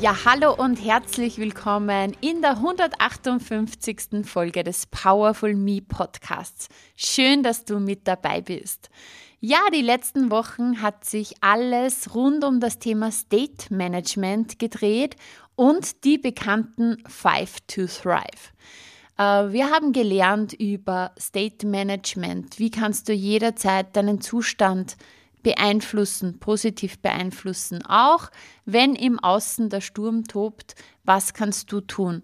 Ja, hallo und herzlich willkommen in der 158. Folge des Powerful Me Podcasts. Schön, dass du mit dabei bist. Ja, die letzten Wochen hat sich alles rund um das Thema State Management gedreht und die bekannten Five to Thrive. Äh, wir haben gelernt über State Management. Wie kannst du jederzeit deinen Zustand beeinflussen, positiv beeinflussen. Auch wenn im Außen der Sturm tobt, was kannst du tun?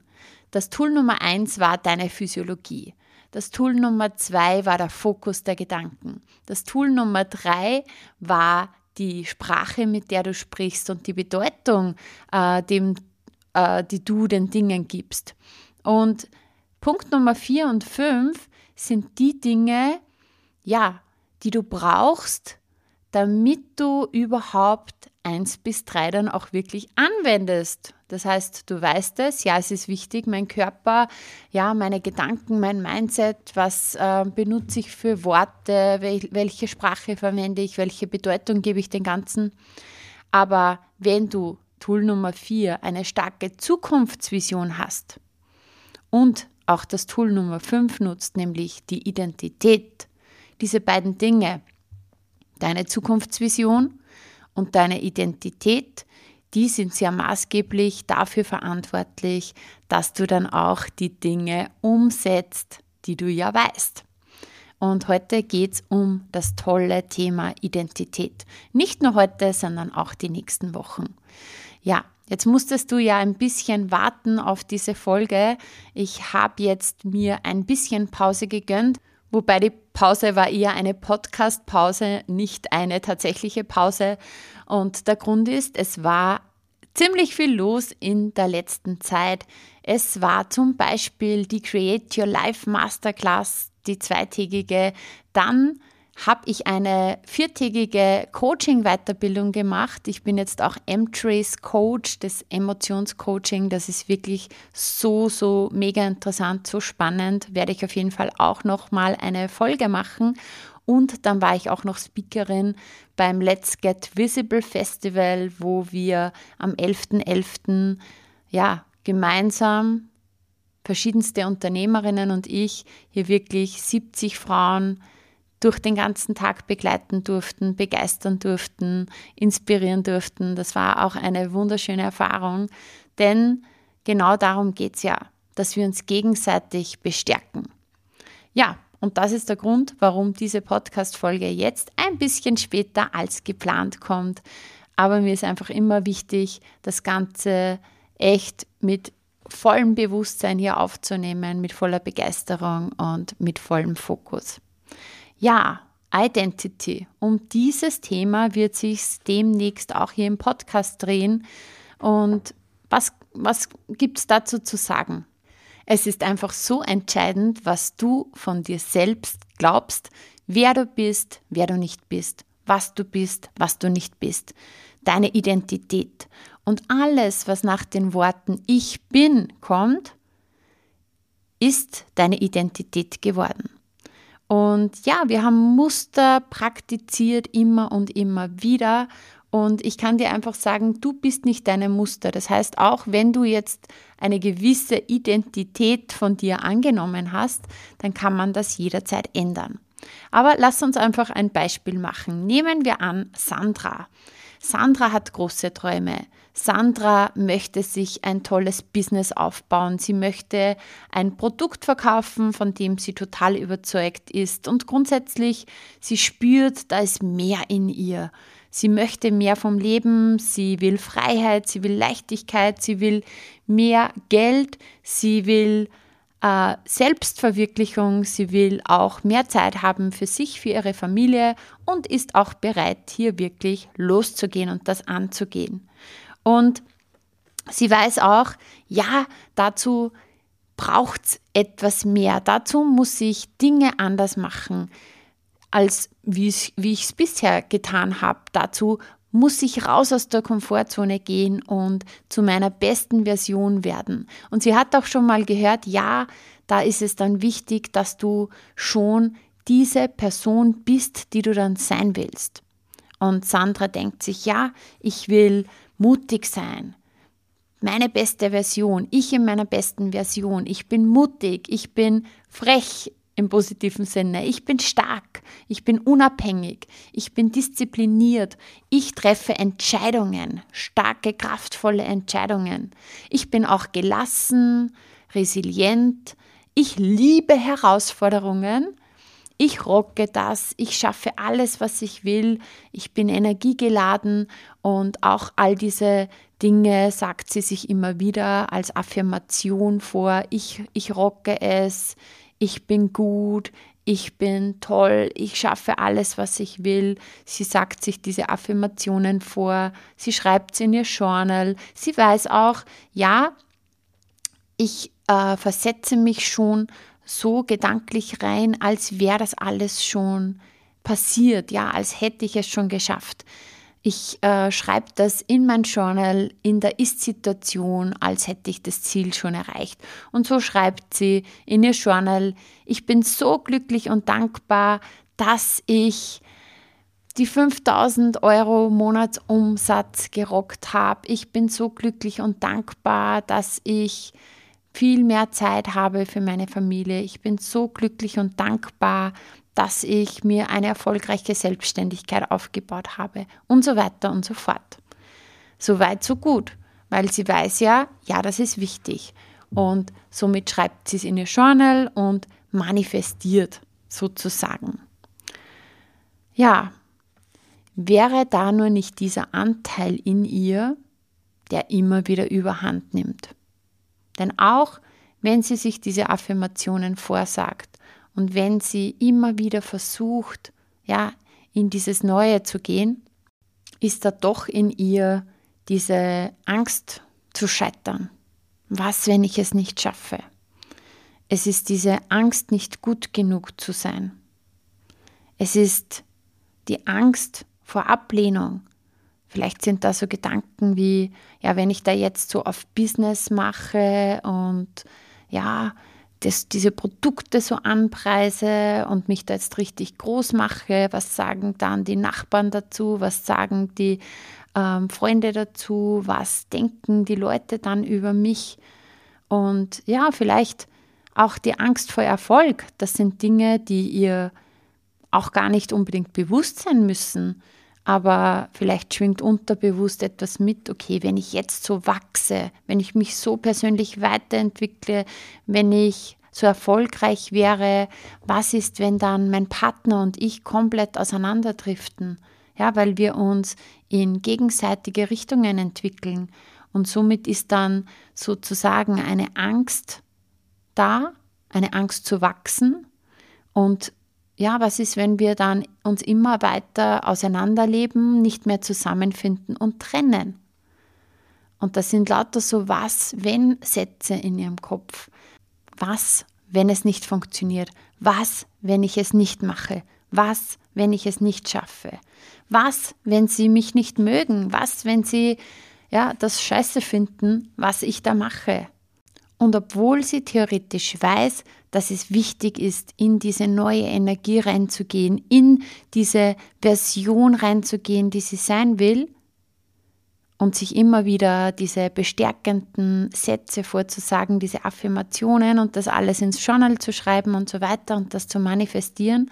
Das Tool Nummer eins war deine Physiologie. Das Tool Nummer zwei war der Fokus der Gedanken. Das Tool Nummer drei war die Sprache, mit der du sprichst und die Bedeutung, äh, dem, äh, die du den Dingen gibst. Und Punkt Nummer vier und fünf sind die Dinge, ja, die du brauchst, damit du überhaupt eins bis drei dann auch wirklich anwendest. Das heißt, du weißt es, ja, es ist wichtig, mein Körper, ja, meine Gedanken, mein Mindset, was äh, benutze ich für Worte, wel welche Sprache verwende ich, welche Bedeutung gebe ich den Ganzen. Aber wenn du Tool Nummer vier eine starke Zukunftsvision hast und auch das Tool Nummer fünf nutzt, nämlich die Identität, diese beiden Dinge, Deine Zukunftsvision und deine Identität, die sind sehr maßgeblich dafür verantwortlich, dass du dann auch die Dinge umsetzt, die du ja weißt. Und heute geht es um das tolle Thema Identität. Nicht nur heute, sondern auch die nächsten Wochen. Ja, jetzt musstest du ja ein bisschen warten auf diese Folge. Ich habe jetzt mir ein bisschen Pause gegönnt Wobei die Pause war eher eine Podcast-Pause, nicht eine tatsächliche Pause. Und der Grund ist, es war ziemlich viel los in der letzten Zeit. Es war zum Beispiel die Create Your Life Masterclass, die zweitägige. Dann habe ich eine viertägige Coaching-Weiterbildung gemacht. Ich bin jetzt auch M-Trace Coach, das Emotionscoaching. Das ist wirklich so, so mega interessant, so spannend. Werde ich auf jeden Fall auch nochmal eine Folge machen. Und dann war ich auch noch Speakerin beim Let's Get Visible Festival, wo wir am 11.11. .11. ja, gemeinsam verschiedenste Unternehmerinnen und ich hier wirklich 70 Frauen durch den ganzen Tag begleiten durften, begeistern durften, inspirieren durften. Das war auch eine wunderschöne Erfahrung, denn genau darum geht es ja, dass wir uns gegenseitig bestärken. Ja, und das ist der Grund, warum diese Podcast-Folge jetzt ein bisschen später als geplant kommt. Aber mir ist einfach immer wichtig, das Ganze echt mit vollem Bewusstsein hier aufzunehmen, mit voller Begeisterung und mit vollem Fokus. Ja, Identity. Um dieses Thema wird sich demnächst auch hier im Podcast drehen. Und was, was gibt es dazu zu sagen? Es ist einfach so entscheidend, was du von dir selbst glaubst, wer du bist, wer du nicht bist, was du bist, was du nicht bist, deine Identität. Und alles, was nach den Worten Ich bin kommt, ist deine Identität geworden. Und ja, wir haben Muster praktiziert immer und immer wieder. Und ich kann dir einfach sagen, du bist nicht deine Muster. Das heißt, auch wenn du jetzt eine gewisse Identität von dir angenommen hast, dann kann man das jederzeit ändern. Aber lass uns einfach ein Beispiel machen. Nehmen wir an Sandra. Sandra hat große Träume. Sandra möchte sich ein tolles Business aufbauen. Sie möchte ein Produkt verkaufen, von dem sie total überzeugt ist. Und grundsätzlich, sie spürt, da ist mehr in ihr. Sie möchte mehr vom Leben, sie will Freiheit, sie will Leichtigkeit, sie will mehr Geld, sie will äh, Selbstverwirklichung, sie will auch mehr Zeit haben für sich, für ihre Familie und ist auch bereit, hier wirklich loszugehen und das anzugehen. Und sie weiß auch, ja, dazu braucht es etwas mehr. Dazu muss ich Dinge anders machen, als wie ich es bisher getan habe. Dazu muss ich raus aus der Komfortzone gehen und zu meiner besten Version werden. Und sie hat auch schon mal gehört, ja, da ist es dann wichtig, dass du schon diese Person bist, die du dann sein willst. Und Sandra denkt sich, ja, ich will mutig sein. Meine beste Version, ich in meiner besten Version. Ich bin mutig, ich bin frech im positiven Sinne. Ich bin stark, ich bin unabhängig, ich bin diszipliniert, ich treffe Entscheidungen, starke, kraftvolle Entscheidungen. Ich bin auch gelassen, resilient, ich liebe Herausforderungen. Ich rocke das, ich schaffe alles, was ich will, ich bin energiegeladen. Und auch all diese Dinge sagt sie sich immer wieder als Affirmation vor. Ich, ich rocke es, ich bin gut, ich bin toll, ich schaffe alles, was ich will. Sie sagt sich diese Affirmationen vor, sie schreibt sie in ihr Journal. Sie weiß auch, ja, ich äh, versetze mich schon so gedanklich rein, als wäre das alles schon passiert, ja, als hätte ich es schon geschafft. Ich äh, schreibe das in mein Journal in der Ist-Situation, als hätte ich das Ziel schon erreicht. Und so schreibt sie in ihr Journal, ich bin so glücklich und dankbar, dass ich die 5000 Euro Monatsumsatz gerockt habe. Ich bin so glücklich und dankbar, dass ich viel mehr Zeit habe für meine Familie. Ich bin so glücklich und dankbar, dass ich mir eine erfolgreiche Selbstständigkeit aufgebaut habe und so weiter und so fort. So weit, so gut, weil sie weiß ja, ja, das ist wichtig. Und somit schreibt sie es in ihr Journal und manifestiert sozusagen. Ja, wäre da nur nicht dieser Anteil in ihr, der immer wieder überhand nimmt. Denn auch wenn sie sich diese Affirmationen vorsagt und wenn sie immer wieder versucht, ja, in dieses Neue zu gehen, ist da doch in ihr diese Angst zu scheitern. Was, wenn ich es nicht schaffe? Es ist diese Angst, nicht gut genug zu sein. Es ist die Angst vor Ablehnung, Vielleicht sind da so Gedanken wie, ja, wenn ich da jetzt so auf Business mache und ja, das, diese Produkte so anpreise und mich da jetzt richtig groß mache, was sagen dann die Nachbarn dazu, was sagen die ähm, Freunde dazu, was denken die Leute dann über mich? Und ja, vielleicht auch die Angst vor Erfolg, das sind Dinge, die ihr auch gar nicht unbedingt bewusst sein müssen aber vielleicht schwingt unterbewusst etwas mit, okay, wenn ich jetzt so wachse, wenn ich mich so persönlich weiterentwickle, wenn ich so erfolgreich wäre, was ist, wenn dann mein Partner und ich komplett auseinanderdriften? Ja, weil wir uns in gegenseitige Richtungen entwickeln. Und somit ist dann sozusagen eine Angst da, eine Angst zu wachsen. Und ja, was ist, wenn wir dann uns immer weiter auseinanderleben, nicht mehr zusammenfinden und trennen? Und das sind lauter so Was-Wenn-Sätze in ihrem Kopf. Was, wenn es nicht funktioniert? Was, wenn ich es nicht mache? Was, wenn ich es nicht schaffe? Was, wenn sie mich nicht mögen? Was, wenn sie ja, das Scheiße finden, was ich da mache? Und obwohl sie theoretisch weiß, dass es wichtig ist, in diese neue Energie reinzugehen, in diese Version reinzugehen, die sie sein will, und sich immer wieder diese bestärkenden Sätze vorzusagen, diese Affirmationen und das alles ins Journal zu schreiben und so weiter und das zu manifestieren,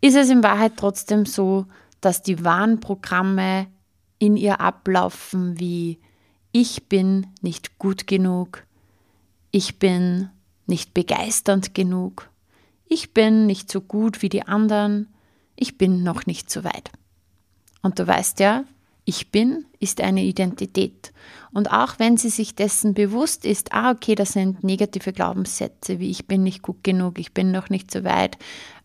ist es in Wahrheit trotzdem so, dass die Warnprogramme in ihr ablaufen wie ich bin nicht gut genug, ich bin nicht begeisternd genug, ich bin nicht so gut wie die anderen, ich bin noch nicht so weit. Und du weißt ja, ich bin ist eine Identität. Und auch wenn sie sich dessen bewusst ist, ah, okay, das sind negative Glaubenssätze, wie ich bin nicht gut genug, ich bin noch nicht so weit,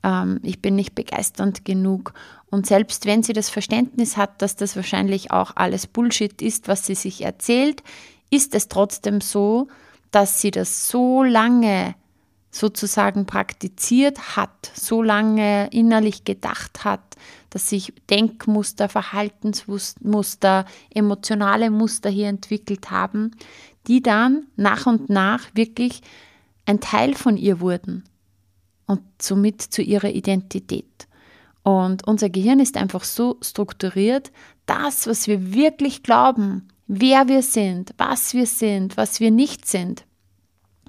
ähm, ich bin nicht begeisternd genug. Und selbst wenn sie das Verständnis hat, dass das wahrscheinlich auch alles Bullshit ist, was sie sich erzählt, ist es trotzdem so, dass sie das so lange sozusagen praktiziert hat, so lange innerlich gedacht hat, dass sich Denkmuster, Verhaltensmuster, emotionale Muster hier entwickelt haben, die dann nach und nach wirklich ein Teil von ihr wurden und somit zu ihrer Identität. Und unser Gehirn ist einfach so strukturiert, das, was wir wirklich glauben, wer wir sind, was wir sind, was wir nicht sind,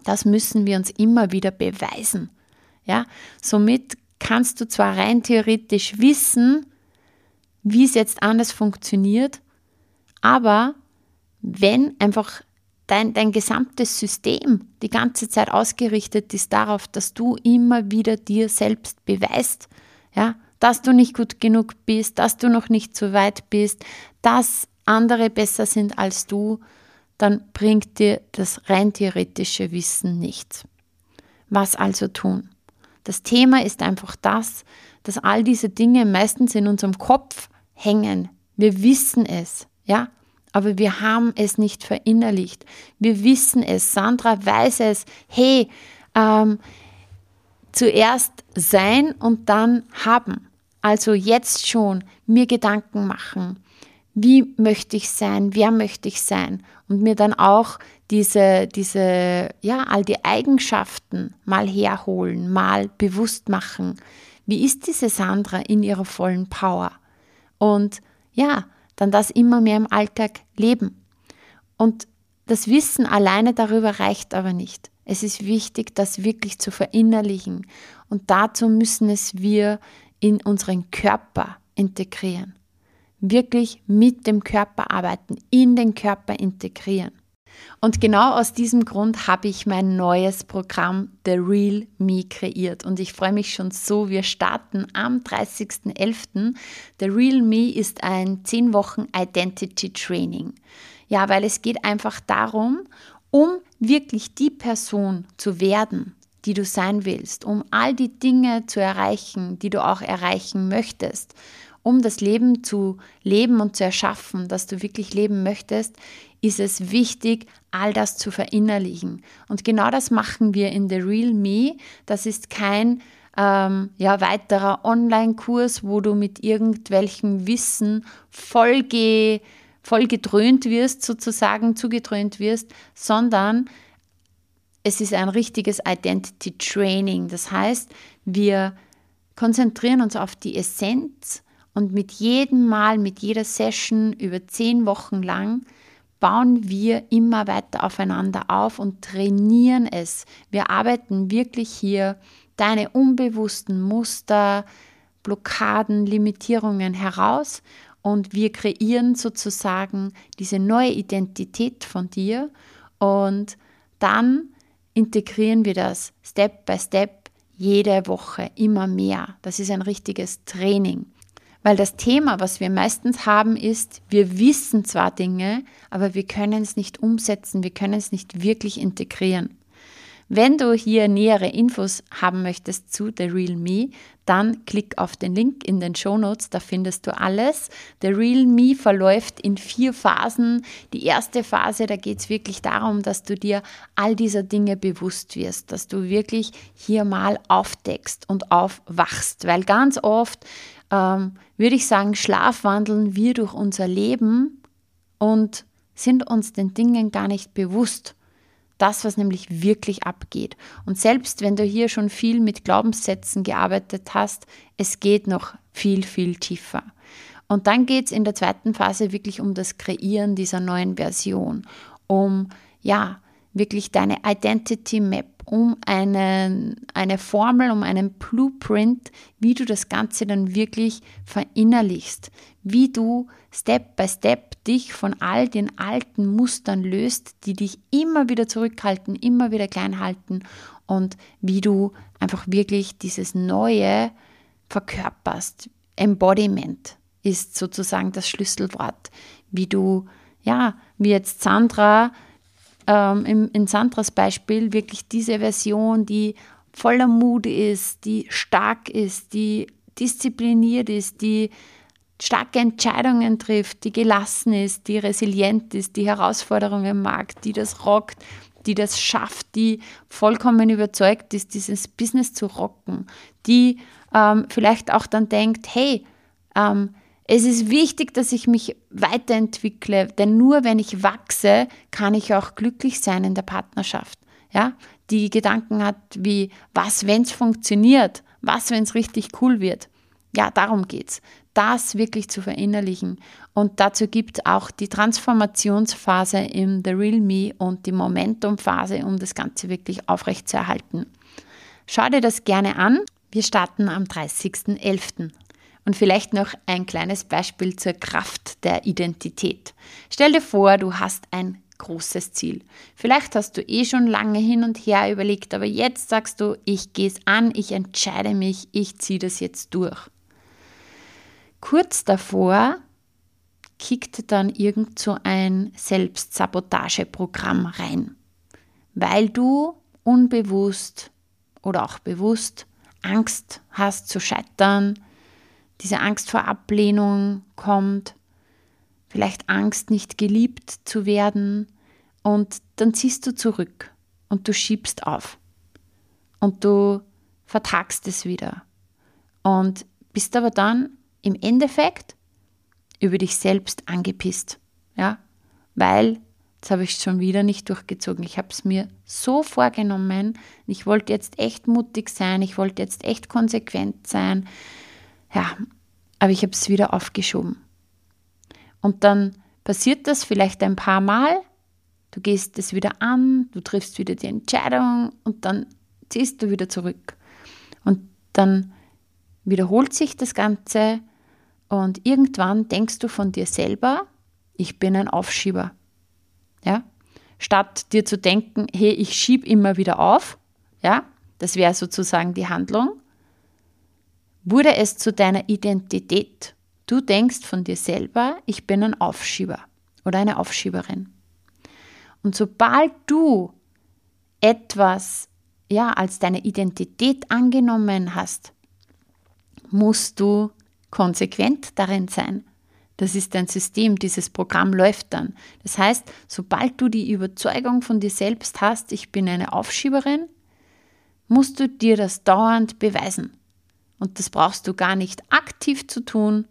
das müssen wir uns immer wieder beweisen. Ja, somit kannst du zwar rein theoretisch wissen, wie es jetzt anders funktioniert, aber wenn einfach dein, dein gesamtes System die ganze Zeit ausgerichtet ist darauf, dass du immer wieder dir selbst beweist, ja, dass du nicht gut genug bist, dass du noch nicht so weit bist, dass andere besser sind als du, dann bringt dir das rein theoretische Wissen nichts. Was also tun? Das Thema ist einfach das, dass all diese Dinge meistens in unserem Kopf hängen. Wir wissen es, ja, aber wir haben es nicht verinnerlicht. Wir wissen es. Sandra weiß es. Hey, ähm, zuerst sein und dann haben. Also jetzt schon mir Gedanken machen wie möchte ich sein, wer möchte ich sein und mir dann auch diese, diese, ja, all die Eigenschaften mal herholen, mal bewusst machen. Wie ist diese Sandra in ihrer vollen Power? Und ja, dann das immer mehr im Alltag leben. Und das Wissen alleine darüber reicht aber nicht. Es ist wichtig, das wirklich zu verinnerlichen. Und dazu müssen es wir in unseren Körper integrieren wirklich mit dem Körper arbeiten, in den Körper integrieren. Und genau aus diesem Grund habe ich mein neues Programm The Real Me kreiert. Und ich freue mich schon so. Wir starten am 30.11. The Real Me ist ein 10 Wochen Identity Training. Ja, weil es geht einfach darum, um wirklich die Person zu werden, die du sein willst, um all die Dinge zu erreichen, die du auch erreichen möchtest um das Leben zu leben und zu erschaffen, das du wirklich leben möchtest, ist es wichtig, all das zu verinnerlichen. Und genau das machen wir in The Real Me. Das ist kein ähm, ja, weiterer Online-Kurs, wo du mit irgendwelchem Wissen voll, voll gedröhnt wirst, sozusagen zugedröhnt wirst, sondern es ist ein richtiges Identity Training. Das heißt, wir konzentrieren uns auf die Essenz und mit jedem Mal, mit jeder Session über zehn Wochen lang bauen wir immer weiter aufeinander auf und trainieren es. Wir arbeiten wirklich hier deine unbewussten Muster, Blockaden, Limitierungen heraus und wir kreieren sozusagen diese neue Identität von dir und dann integrieren wir das Step by Step jede Woche immer mehr. Das ist ein richtiges Training. Weil das Thema, was wir meistens haben, ist, wir wissen zwar Dinge, aber wir können es nicht umsetzen, wir können es nicht wirklich integrieren. Wenn du hier nähere Infos haben möchtest zu The Real Me, dann klick auf den Link in den Show Notes, da findest du alles. The Real Me verläuft in vier Phasen. Die erste Phase, da geht es wirklich darum, dass du dir all dieser Dinge bewusst wirst, dass du wirklich hier mal aufdeckst und aufwachst, weil ganz oft ähm, würde ich sagen, schlafwandeln wir durch unser Leben und sind uns den Dingen gar nicht bewusst. Das, was nämlich wirklich abgeht. Und selbst wenn du hier schon viel mit Glaubenssätzen gearbeitet hast, es geht noch viel, viel tiefer. Und dann geht es in der zweiten Phase wirklich um das Kreieren dieser neuen Version, um ja, wirklich deine Identity Map, um einen, eine Formel, um einen Blueprint, wie du das Ganze dann wirklich verinnerlichst, wie du Step by Step dich von all den alten Mustern löst, die dich immer wieder zurückhalten, immer wieder klein halten und wie du einfach wirklich dieses Neue verkörperst. Embodiment ist sozusagen das Schlüsselwort, wie du, ja, wie jetzt Sandra ähm, in, in Sandras Beispiel wirklich diese Version, die voller Mut ist, die stark ist, die diszipliniert ist, die starke Entscheidungen trifft, die gelassen ist, die resilient ist, die Herausforderungen mag, die das rockt, die das schafft, die vollkommen überzeugt ist, dieses Business zu rocken, die ähm, vielleicht auch dann denkt, hey, ähm, es ist wichtig, dass ich mich weiterentwickle, denn nur wenn ich wachse, kann ich auch glücklich sein in der Partnerschaft. Ja, die Gedanken hat wie, was, wenn es funktioniert, was, wenn es richtig cool wird. Ja, darum geht's. Das wirklich zu verinnerlichen. Und dazu gibt auch die Transformationsphase im The Real Me und die Momentumphase, um das Ganze wirklich aufrechtzuerhalten. Schau dir das gerne an. Wir starten am 30.11. Und vielleicht noch ein kleines Beispiel zur Kraft der Identität. Stell dir vor, du hast ein großes Ziel. Vielleicht hast du eh schon lange hin und her überlegt, aber jetzt sagst du, ich gehe es an, ich entscheide mich, ich ziehe das jetzt durch. Kurz davor kickt dann irgend so ein Selbstsabotageprogramm rein, weil du unbewusst oder auch bewusst Angst hast zu scheitern, diese Angst vor Ablehnung kommt, vielleicht Angst, nicht geliebt zu werden, und dann ziehst du zurück und du schiebst auf und du vertagst es wieder und bist aber dann im Endeffekt über dich selbst angepisst, ja, weil Jetzt habe ich es schon wieder nicht durchgezogen. Ich habe es mir so vorgenommen. Ich wollte jetzt echt mutig sein. Ich wollte jetzt echt konsequent sein. Ja, aber ich habe es wieder aufgeschoben. Und dann passiert das vielleicht ein paar Mal. Du gehst es wieder an, du triffst wieder die Entscheidung und dann ziehst du wieder zurück. Und dann wiederholt sich das Ganze und irgendwann denkst du von dir selber, ich bin ein Aufschieber. Ja? Statt dir zu denken, hey, ich schiebe immer wieder auf, ja, das wäre sozusagen die Handlung, wurde es zu deiner Identität. Du denkst von dir selber, ich bin ein Aufschieber oder eine Aufschieberin. Und sobald du etwas ja als deine Identität angenommen hast, musst du konsequent darin sein. Das ist dein System, dieses Programm läuft dann. Das heißt, sobald du die Überzeugung von dir selbst hast, ich bin eine Aufschieberin, musst du dir das dauernd beweisen. Und das brauchst du gar nicht aktiv zu tun.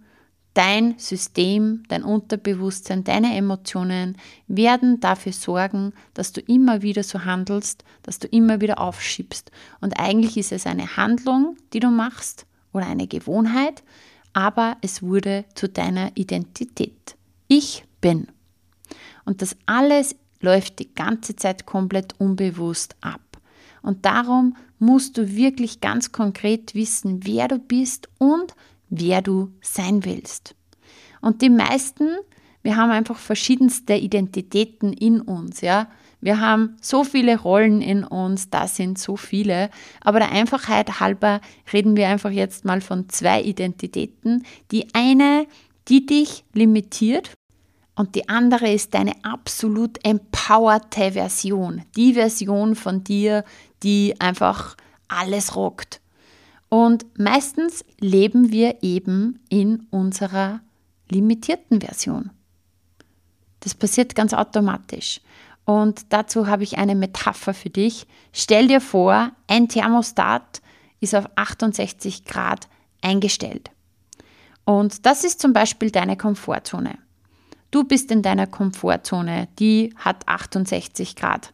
Dein System, dein Unterbewusstsein, deine Emotionen werden dafür sorgen, dass du immer wieder so handelst, dass du immer wieder aufschiebst. Und eigentlich ist es eine Handlung, die du machst oder eine Gewohnheit, aber es wurde zu deiner Identität. Ich bin. Und das alles läuft die ganze Zeit komplett unbewusst ab. Und darum musst du wirklich ganz konkret wissen, wer du bist und wer du sein willst. Und die meisten, wir haben einfach verschiedenste Identitäten in uns, ja. Wir haben so viele Rollen in uns, da sind so viele. Aber der Einfachheit halber reden wir einfach jetzt mal von zwei Identitäten. Die eine, die dich limitiert und die andere ist deine absolut empowerte Version. Die Version von dir, die einfach alles rockt. Und meistens leben wir eben in unserer limitierten Version. Das passiert ganz automatisch. Und dazu habe ich eine Metapher für dich. Stell dir vor, ein Thermostat ist auf 68 Grad eingestellt. Und das ist zum Beispiel deine Komfortzone. Du bist in deiner Komfortzone, die hat 68 Grad.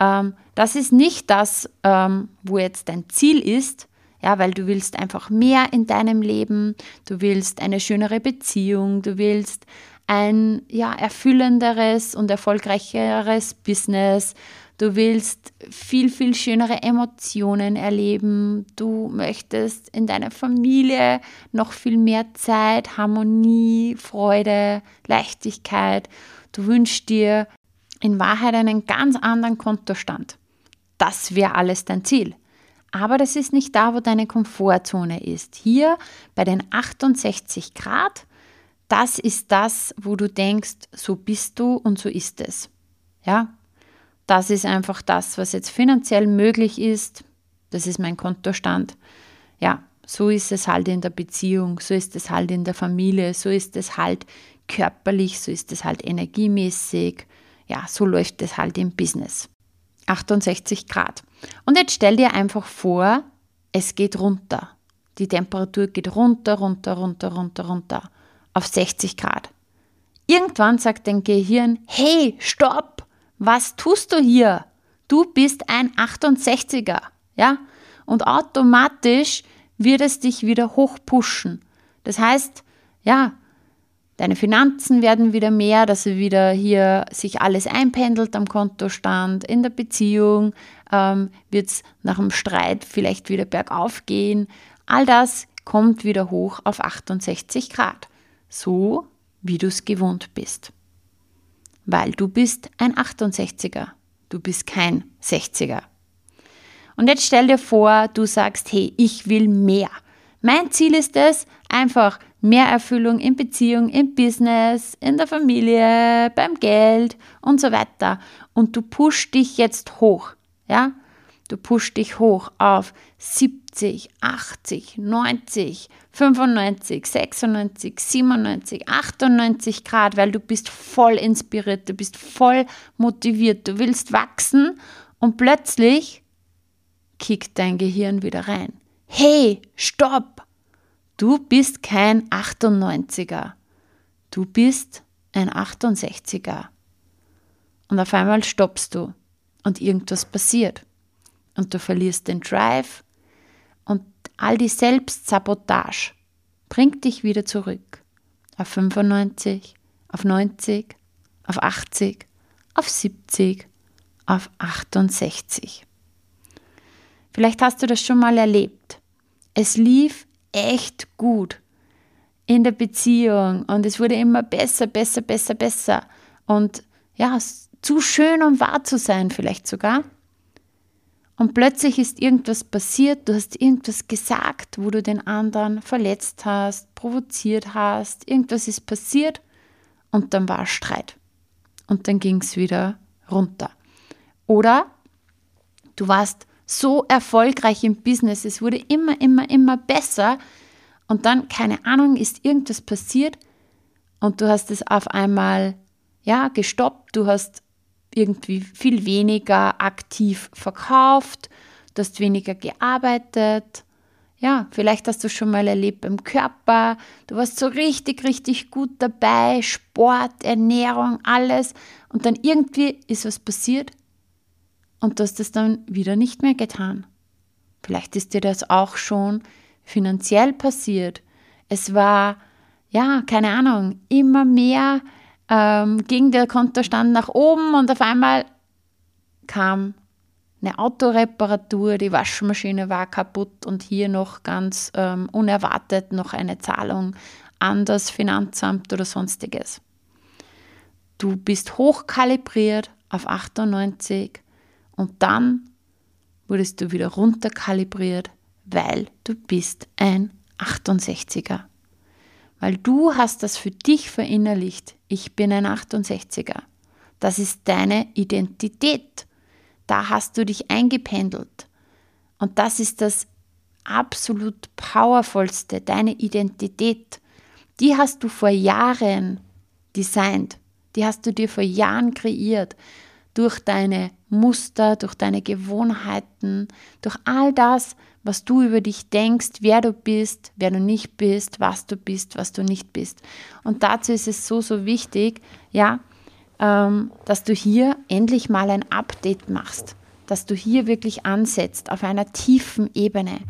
Ähm, das ist nicht das, ähm, wo jetzt dein Ziel ist, ja, weil du willst einfach mehr in deinem Leben, du willst eine schönere Beziehung, du willst ein ja, erfüllenderes und erfolgreicheres Business. Du willst viel, viel schönere Emotionen erleben. Du möchtest in deiner Familie noch viel mehr Zeit, Harmonie, Freude, Leichtigkeit. Du wünschst dir in Wahrheit einen ganz anderen Kontostand. Das wäre alles dein Ziel. Aber das ist nicht da, wo deine Komfortzone ist. Hier bei den 68 Grad das ist das, wo du denkst, so bist du und so ist es. Ja? Das ist einfach das, was jetzt finanziell möglich ist. Das ist mein Kontostand. Ja, so ist es halt in der Beziehung, so ist es halt in der Familie, so ist es halt körperlich, so ist es halt energiemäßig. Ja, so läuft es halt im Business. 68 Grad. Und jetzt stell dir einfach vor, es geht runter. Die Temperatur geht runter, runter, runter, runter, runter auf 60 Grad. Irgendwann sagt dein Gehirn, hey, stopp, was tust du hier? Du bist ein 68er, ja? Und automatisch wird es dich wieder hochpushen. Das heißt, ja, deine Finanzen werden wieder mehr, dass wieder hier sich alles einpendelt am Kontostand, in der Beziehung ähm, wird es nach dem Streit vielleicht wieder bergauf gehen. All das kommt wieder hoch auf 68 Grad, so wie du es gewohnt bist. Weil du bist ein 68er, du bist kein 60er. Und jetzt stell dir vor, du sagst, hey, ich will mehr. Mein Ziel ist es, einfach mehr Erfüllung in Beziehung, im Business, in der Familie, beim Geld und so weiter. Und du pushst dich jetzt hoch. Ja? Du pushst dich hoch auf 70, 80, 90, 95, 96, 97, 98 Grad, weil du bist voll inspiriert, du bist voll motiviert, du willst wachsen und plötzlich kickt dein Gehirn wieder rein. Hey, stopp! Du bist kein 98er. Du bist ein 68er. Und auf einmal stoppst du und irgendwas passiert. Und du verlierst den Drive und all die Selbstsabotage bringt dich wieder zurück. Auf 95, auf 90, auf 80, auf 70, auf 68. Vielleicht hast du das schon mal erlebt. Es lief echt gut in der Beziehung und es wurde immer besser, besser, besser, besser. Und ja, zu schön, um wahr zu sein, vielleicht sogar. Und plötzlich ist irgendwas passiert, du hast irgendwas gesagt, wo du den anderen verletzt hast, provoziert hast, irgendwas ist passiert und dann war Streit. Und dann ging es wieder runter. Oder du warst so erfolgreich im Business, es wurde immer, immer, immer besser und dann, keine Ahnung, ist irgendwas passiert und du hast es auf einmal, ja, gestoppt, du hast irgendwie viel weniger aktiv verkauft, du hast weniger gearbeitet. Ja, vielleicht hast du schon mal erlebt beim Körper, du warst so richtig, richtig gut dabei, Sport, Ernährung, alles. Und dann irgendwie ist was passiert und du hast es dann wieder nicht mehr getan. Vielleicht ist dir das auch schon finanziell passiert. Es war, ja, keine Ahnung, immer mehr ähm, ging der Kontostand nach oben und auf einmal kam eine Autoreparatur, die Waschmaschine war kaputt und hier noch ganz ähm, unerwartet noch eine Zahlung an das Finanzamt oder sonstiges. Du bist hochkalibriert auf 98 und dann wurdest du wieder runterkalibriert, weil du bist ein 68er weil du hast das für dich verinnerlicht. Ich bin ein 68er. Das ist deine Identität. Da hast du dich eingependelt. Und das ist das absolut powervollste, deine Identität. Die hast du vor Jahren designt. Die hast du dir vor Jahren kreiert. Durch deine Muster, durch deine Gewohnheiten, durch all das, was du über dich denkst, wer du bist, wer du nicht bist, was du bist, was du nicht bist. Und dazu ist es so, so wichtig, ja, ähm, dass du hier endlich mal ein Update machst, dass du hier wirklich ansetzt auf einer tiefen Ebene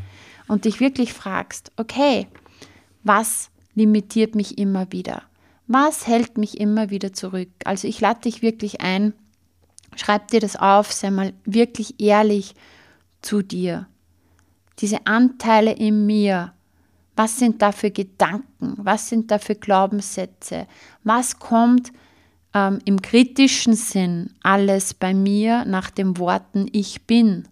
und dich wirklich fragst, okay, was limitiert mich immer wieder? Was hält mich immer wieder zurück? Also ich lade dich wirklich ein, schreib dir das auf, sei mal wirklich ehrlich zu dir diese Anteile in mir, was sind da für Gedanken, was sind da für Glaubenssätze, was kommt ähm, im kritischen Sinn alles bei mir nach den Worten ich bin.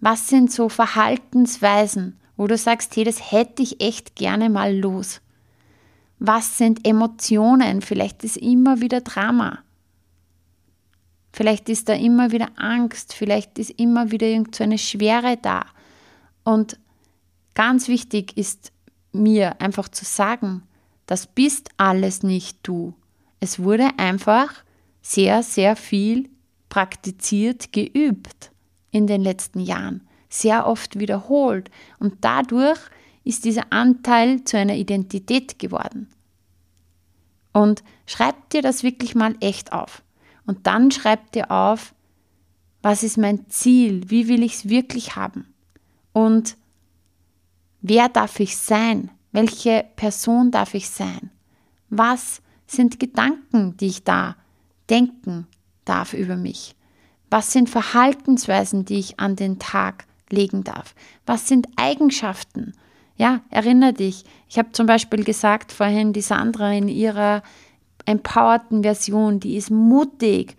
Was sind so Verhaltensweisen, wo du sagst, hey, das hätte ich echt gerne mal los? Was sind Emotionen? Vielleicht ist immer wieder Drama. Vielleicht ist da immer wieder Angst, vielleicht ist immer wieder irgendeine so Schwere da. Und ganz wichtig ist mir einfach zu sagen, das bist alles nicht du. Es wurde einfach sehr, sehr viel praktiziert, geübt in den letzten Jahren, sehr oft wiederholt und dadurch ist dieser Anteil zu einer Identität geworden. Und schreib dir das wirklich mal echt auf. Und dann schreib dir auf, was ist mein Ziel, wie will ich es wirklich haben? Und wer darf ich sein, welche Person darf ich sein, was sind Gedanken, die ich da denken darf über mich, was sind Verhaltensweisen, die ich an den Tag legen darf, was sind Eigenschaften, ja, erinnere dich, ich habe zum Beispiel gesagt vorhin, die Sandra in ihrer empowerten Version, die ist mutig,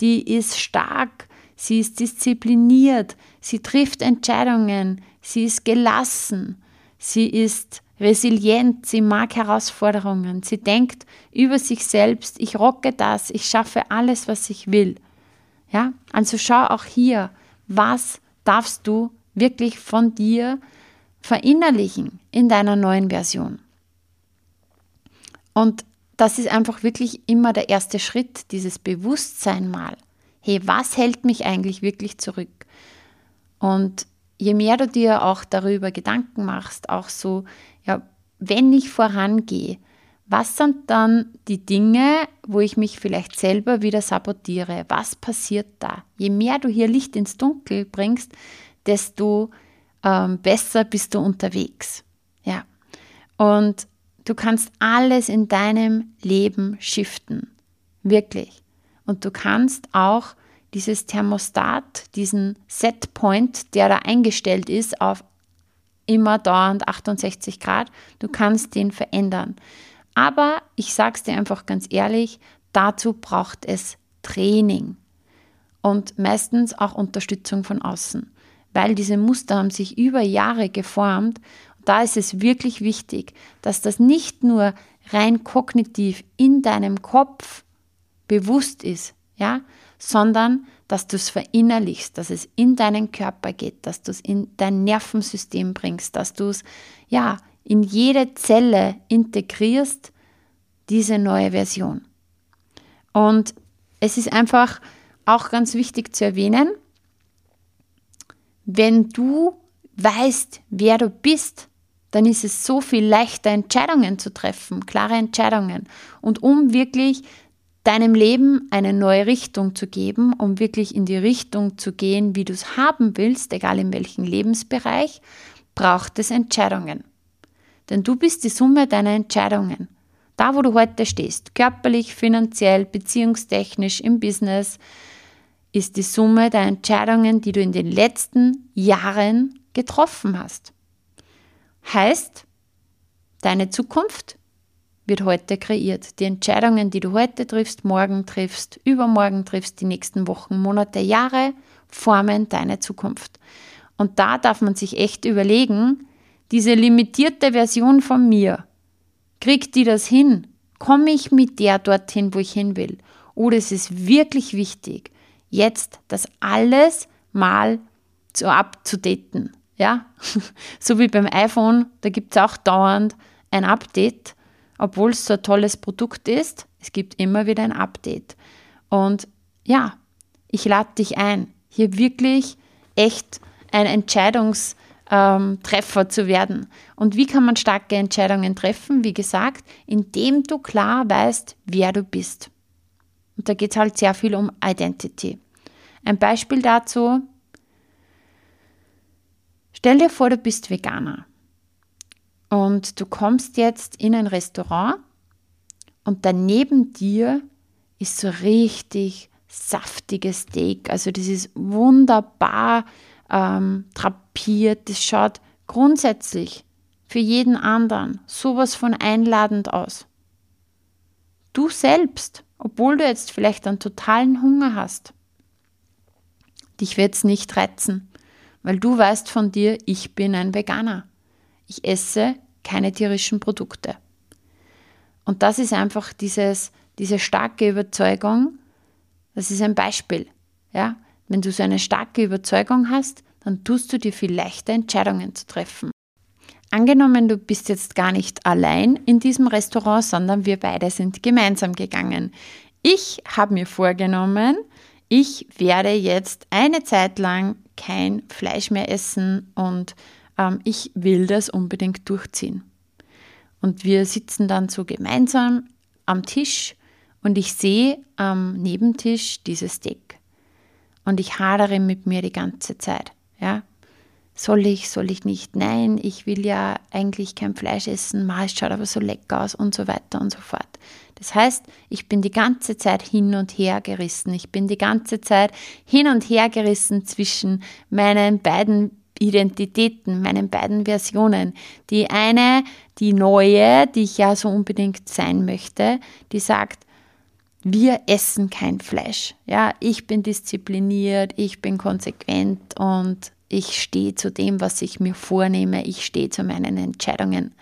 die ist stark, sie ist diszipliniert, sie trifft Entscheidungen, sie ist gelassen, sie ist resilient, sie mag Herausforderungen, sie denkt über sich selbst, ich rocke das, ich schaffe alles, was ich will. Ja, also schau auch hier, was darfst du wirklich von dir verinnerlichen in deiner neuen Version. Und das ist einfach wirklich immer der erste Schritt, dieses Bewusstsein mal. Hey, was hält mich eigentlich wirklich zurück? Und je mehr du dir auch darüber Gedanken machst, auch so, ja, wenn ich vorangehe, was sind dann die Dinge, wo ich mich vielleicht selber wieder sabotiere? Was passiert da? Je mehr du hier Licht ins Dunkel bringst, desto ähm, besser bist du unterwegs. Ja. Und du kannst alles in deinem Leben shiften. Wirklich. Und du kannst auch dieses Thermostat, diesen Setpoint, der da eingestellt ist auf immer dauernd 68 Grad, du kannst den verändern. Aber ich sage es dir einfach ganz ehrlich, dazu braucht es Training und meistens auch Unterstützung von außen weil diese Muster haben sich über Jahre geformt. Da ist es wirklich wichtig, dass das nicht nur rein kognitiv in deinem Kopf bewusst ist, ja, sondern dass du es verinnerlichst, dass es in deinen Körper geht, dass du es in dein Nervensystem bringst, dass du es ja in jede Zelle integrierst, diese neue Version. Und es ist einfach auch ganz wichtig zu erwähnen, wenn du weißt, wer du bist, dann ist es so viel leichter, Entscheidungen zu treffen, klare Entscheidungen. Und um wirklich deinem Leben eine neue Richtung zu geben, um wirklich in die Richtung zu gehen, wie du es haben willst, egal in welchem Lebensbereich, braucht es Entscheidungen. Denn du bist die Summe deiner Entscheidungen. Da, wo du heute stehst, körperlich, finanziell, beziehungstechnisch, im Business, ist die Summe der Entscheidungen, die du in den letzten Jahren getroffen hast. Heißt, deine Zukunft wird heute kreiert. Die Entscheidungen, die du heute triffst, morgen triffst, übermorgen triffst, die nächsten Wochen, Monate, Jahre, formen deine Zukunft. Und da darf man sich echt überlegen, diese limitierte Version von mir, kriegt die das hin? Komme ich mit der dorthin, wo ich hin will? Oder ist es wirklich wichtig, jetzt das alles mal zu abzudaten. Ja, so wie beim iPhone, da gibt es auch dauernd ein Update, obwohl es so ein tolles Produkt ist. Es gibt immer wieder ein Update. Und ja, ich lade dich ein, hier wirklich echt ein Entscheidungstreffer ähm, zu werden. Und wie kann man starke Entscheidungen treffen? Wie gesagt, indem du klar weißt, wer du bist. Und da geht es halt sehr viel um Identity. Ein Beispiel dazu. Stell dir vor, du bist Veganer und du kommst jetzt in ein Restaurant und daneben dir ist so richtig saftiges Steak. Also das ist wunderbar ähm, drapiert. Das schaut grundsätzlich für jeden anderen sowas von einladend aus. Du selbst, obwohl du jetzt vielleicht einen totalen Hunger hast, dich wird es nicht reizen, weil du weißt von dir, ich bin ein Veganer. Ich esse keine tierischen Produkte. Und das ist einfach dieses, diese starke Überzeugung, das ist ein Beispiel. Ja? Wenn du so eine starke Überzeugung hast, dann tust du dir viel leichter Entscheidungen zu treffen. Angenommen, du bist jetzt gar nicht allein in diesem Restaurant, sondern wir beide sind gemeinsam gegangen. Ich habe mir vorgenommen, ich werde jetzt eine Zeit lang kein Fleisch mehr essen und ähm, ich will das unbedingt durchziehen. Und wir sitzen dann so gemeinsam am Tisch und ich sehe am Nebentisch dieses Steak. Und ich hadere mit mir die ganze Zeit. Ja? Soll ich, soll ich nicht? Nein, ich will ja eigentlich kein Fleisch essen. Es schaut aber so lecker aus und so weiter und so fort. Das heißt, ich bin die ganze Zeit hin und her gerissen. Ich bin die ganze Zeit hin und her gerissen zwischen meinen beiden Identitäten, meinen beiden Versionen. Die eine, die neue, die ich ja so unbedingt sein möchte, die sagt, wir essen kein Fleisch. Ja, ich bin diszipliniert, ich bin konsequent und ich stehe zu dem, was ich mir vornehme, ich stehe zu meinen Entscheidungen.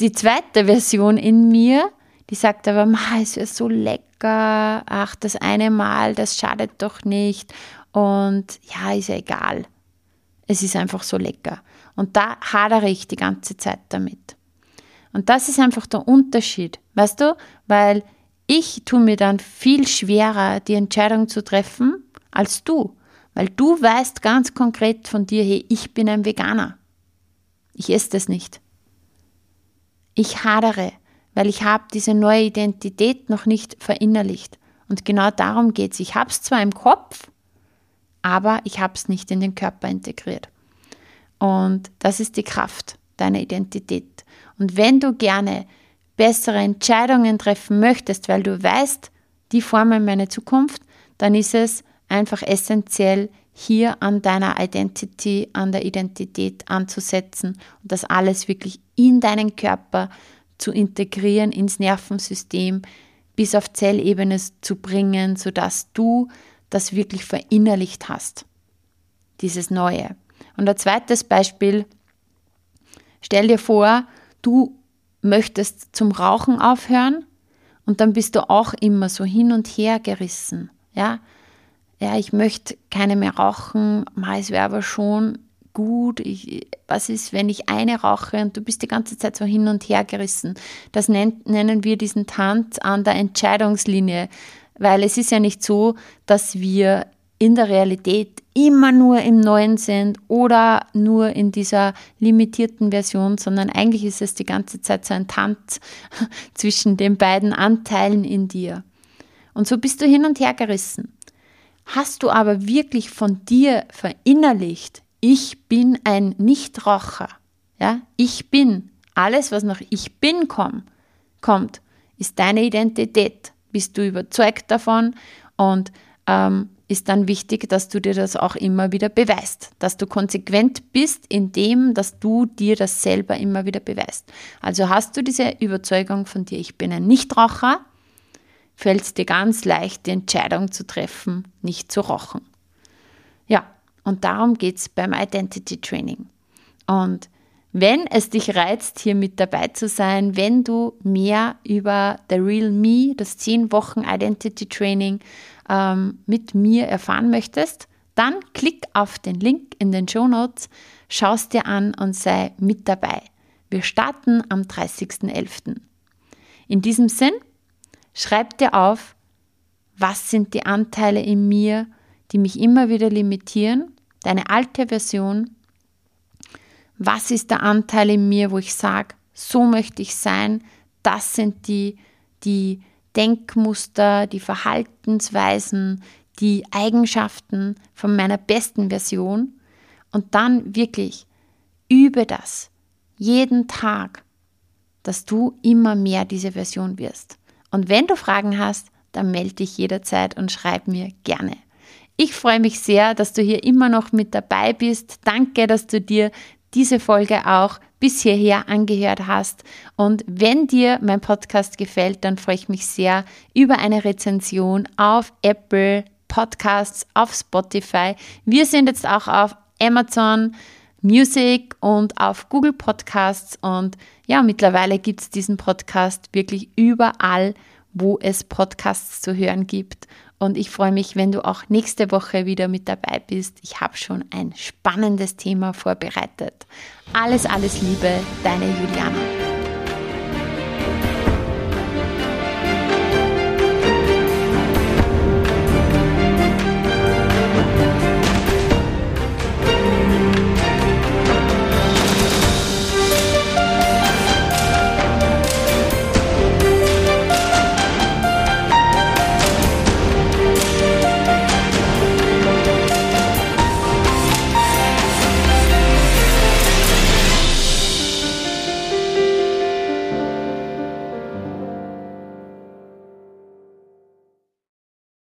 Die zweite Version in mir, die sagt aber, es ist so lecker, ach, das eine Mal, das schadet doch nicht und ja, ist ja egal. Es ist einfach so lecker. Und da hadere ich die ganze Zeit damit. Und das ist einfach der Unterschied, weißt du? Weil ich tue mir dann viel schwerer, die Entscheidung zu treffen, als du. Weil du weißt ganz konkret von dir, hey, ich bin ein Veganer. Ich esse das nicht. Ich hadere, weil ich habe diese neue Identität noch nicht verinnerlicht. Und genau darum geht es. Ich habe es zwar im Kopf, aber ich habe es nicht in den Körper integriert. Und das ist die Kraft deiner Identität. Und wenn du gerne bessere Entscheidungen treffen möchtest, weil du weißt, die formen meine Zukunft, dann ist es einfach essentiell, hier an deiner Identity, an der Identität anzusetzen und das alles wirklich in deinen Körper zu integrieren, ins Nervensystem, bis auf Zellebene zu bringen, sodass du das wirklich verinnerlicht hast, dieses Neue. Und ein zweites Beispiel, stell dir vor, du möchtest zum Rauchen aufhören und dann bist du auch immer so hin und her gerissen. Ja, ja ich möchte keine mehr rauchen, es wäre aber schon gut. Ich, was ist, wenn ich eine rauche und du bist die ganze Zeit so hin und her gerissen? Das nennt, nennen wir diesen Tanz an der Entscheidungslinie, weil es ist ja nicht so, dass wir in der Realität immer nur im Neuen sind oder nur in dieser limitierten Version, sondern eigentlich ist es die ganze Zeit so ein Tanz zwischen den beiden Anteilen in dir. Und so bist du hin und her gerissen. Hast du aber wirklich von dir verinnerlicht, ich bin ein Nichtraucher, ja, ich bin, alles, was nach ich bin komm, kommt, ist deine Identität. Bist du überzeugt davon und ähm, ist dann wichtig, dass du dir das auch immer wieder beweist, dass du konsequent bist in dem, dass du dir das selber immer wieder beweist. Also hast du diese Überzeugung von dir, ich bin ein Nichtraucher, fällt es dir ganz leicht, die Entscheidung zu treffen, nicht zu rauchen. Ja, und darum geht es beim Identity Training. Und wenn es dich reizt, hier mit dabei zu sein, wenn du mehr über The Real Me, das 10 Wochen Identity Training ähm, mit mir erfahren möchtest, dann klick auf den Link in den Show Notes, schau es dir an und sei mit dabei. Wir starten am 30.11. In diesem Sinn, schreib dir auf, was sind die Anteile in mir, die mich immer wieder limitieren, deine alte Version, was ist der Anteil in mir, wo ich sage, so möchte ich sein, das sind die, die Denkmuster, die Verhaltensweisen, die Eigenschaften von meiner besten Version und dann wirklich übe das jeden Tag, dass du immer mehr diese Version wirst. Und wenn du Fragen hast, dann melde dich jederzeit und schreib mir gerne. Ich freue mich sehr, dass du hier immer noch mit dabei bist. Danke, dass du dir diese Folge auch bis hierher angehört hast. Und wenn dir mein Podcast gefällt, dann freue ich mich sehr über eine Rezension auf Apple Podcasts, auf Spotify. Wir sind jetzt auch auf Amazon Music und auf Google Podcasts. Und ja, mittlerweile gibt es diesen Podcast wirklich überall, wo es Podcasts zu hören gibt. Und ich freue mich, wenn du auch nächste Woche wieder mit dabei bist. Ich habe schon ein spannendes Thema vorbereitet. Alles, alles Liebe, deine Juliana.